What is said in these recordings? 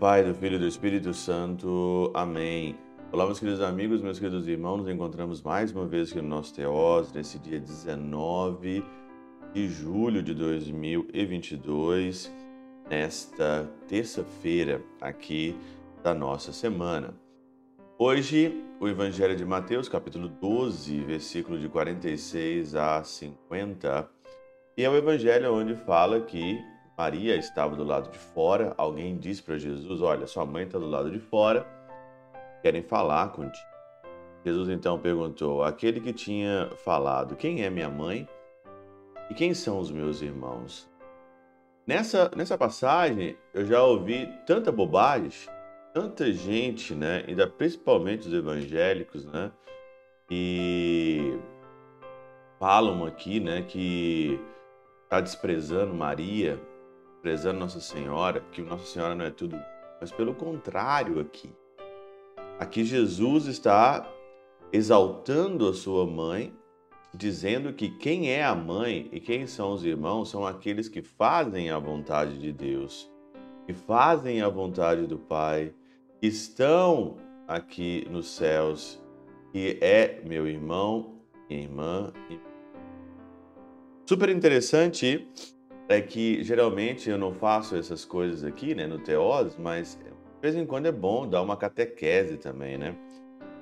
Pai, do Filho e do Espírito Santo. Amém. Olá, meus queridos amigos, meus queridos irmãos, nos encontramos mais uma vez aqui no nosso Teós, nesse dia 19 de julho de 2022, nesta terça-feira aqui da nossa semana. Hoje, o Evangelho de Mateus, capítulo 12, versículo de 46 a 50, e é o Evangelho onde fala que Maria estava do lado de fora. Alguém disse para Jesus: Olha, sua mãe está do lado de fora, querem falar contigo. Jesus então perguntou: Aquele que tinha falado, quem é minha mãe e quem são os meus irmãos? Nessa, nessa passagem, eu já ouvi tanta bobagem, tanta gente, né, ainda principalmente os evangélicos, né, e falam aqui, né, que está desprezando Maria, prezando Nossa Senhora, que Nossa Senhora não é tudo, mas pelo contrário aqui. Aqui Jesus está exaltando a sua mãe, dizendo que quem é a mãe e quem são os irmãos são aqueles que fazem a vontade de Deus, que fazem a vontade do Pai, que estão aqui nos céus, que é meu irmão, minha irmã. Super interessante é que geralmente eu não faço essas coisas aqui, né, no Teós, mas de vez em quando é bom dar uma catequese também, né?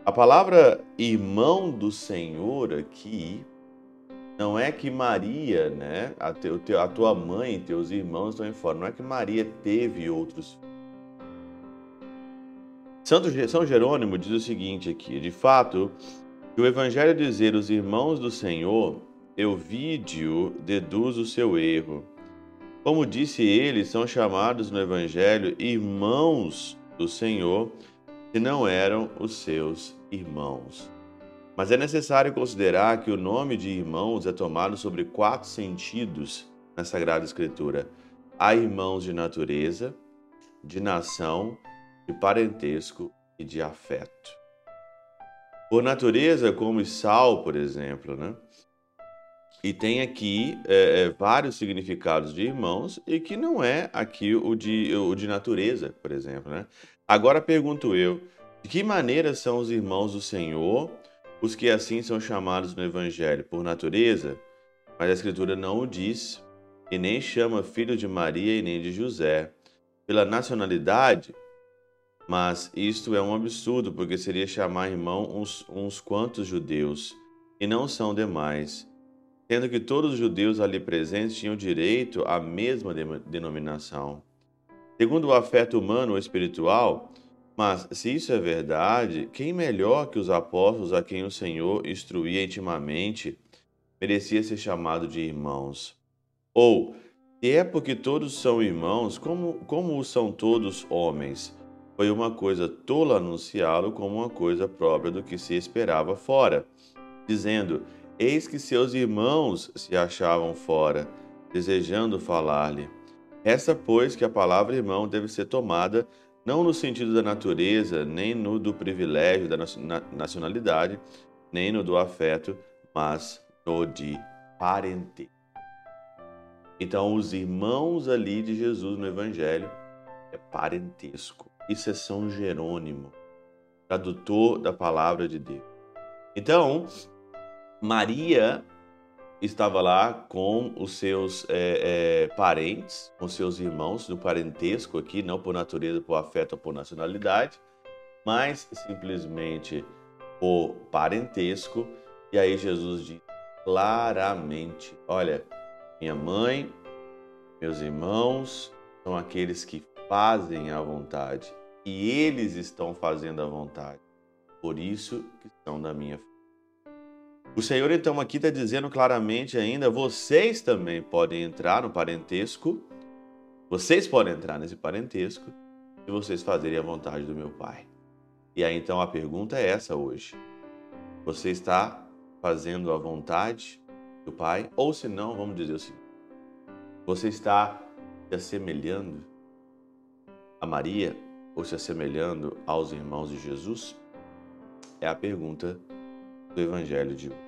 A palavra irmão do Senhor aqui não é que Maria, né, a, a tua mãe e teus irmãos estão em fora, não é que Maria teve outros Santo São Jerônimo diz o seguinte aqui: de fato, o Evangelho dizer os irmãos do Senhor, Euvídio deduz o seu erro. Como disse ele, são chamados no Evangelho irmãos do Senhor, se não eram os seus irmãos. Mas é necessário considerar que o nome de irmãos é tomado sobre quatro sentidos na Sagrada Escritura: há irmãos de natureza, de nação, de parentesco e de afeto. Por natureza, como sal, por exemplo, né? E tem aqui é, é, vários significados de irmãos e que não é aqui o de, o de natureza, por exemplo. Né? Agora pergunto eu: de que maneira são os irmãos do Senhor, os que assim são chamados no Evangelho? Por natureza? Mas a Escritura não o diz, e nem chama filho de Maria e nem de José. Pela nacionalidade, mas isto é um absurdo, porque seria chamar irmão uns, uns quantos judeus, e não são demais sendo que todos os judeus ali presentes tinham direito à mesma denominação. Segundo o afeto humano ou espiritual, mas se isso é verdade, quem melhor que os apóstolos a quem o Senhor instruía intimamente merecia ser chamado de irmãos? Ou, se é porque todos são irmãos, como, como são todos homens? Foi uma coisa tola anunciá-lo como uma coisa própria do que se esperava fora, dizendo: Eis que seus irmãos se achavam fora, desejando falar-lhe. Essa, pois, que a palavra irmão deve ser tomada não no sentido da natureza, nem no do privilégio da nacionalidade, nem no do afeto, mas no de parente. Então, os irmãos ali de Jesus no Evangelho é parentesco. Isso é São Jerônimo, tradutor da palavra de Deus. Então, Maria estava lá com os seus é, é, parentes, com seus irmãos do parentesco aqui, não por natureza, por afeto ou por nacionalidade, mas simplesmente por parentesco. E aí Jesus diz claramente: Olha, minha mãe, meus irmãos são aqueles que fazem a vontade e eles estão fazendo a vontade. Por isso que são da minha. O Senhor então aqui está dizendo claramente ainda: vocês também podem entrar no parentesco, vocês podem entrar nesse parentesco se vocês fazerem a vontade do meu Pai. E aí então a pergunta é essa hoje: você está fazendo a vontade do Pai? Ou se não, vamos dizer o seguinte: você está se assemelhando a Maria ou se assemelhando aos irmãos de Jesus? É a pergunta do Evangelho de hoje.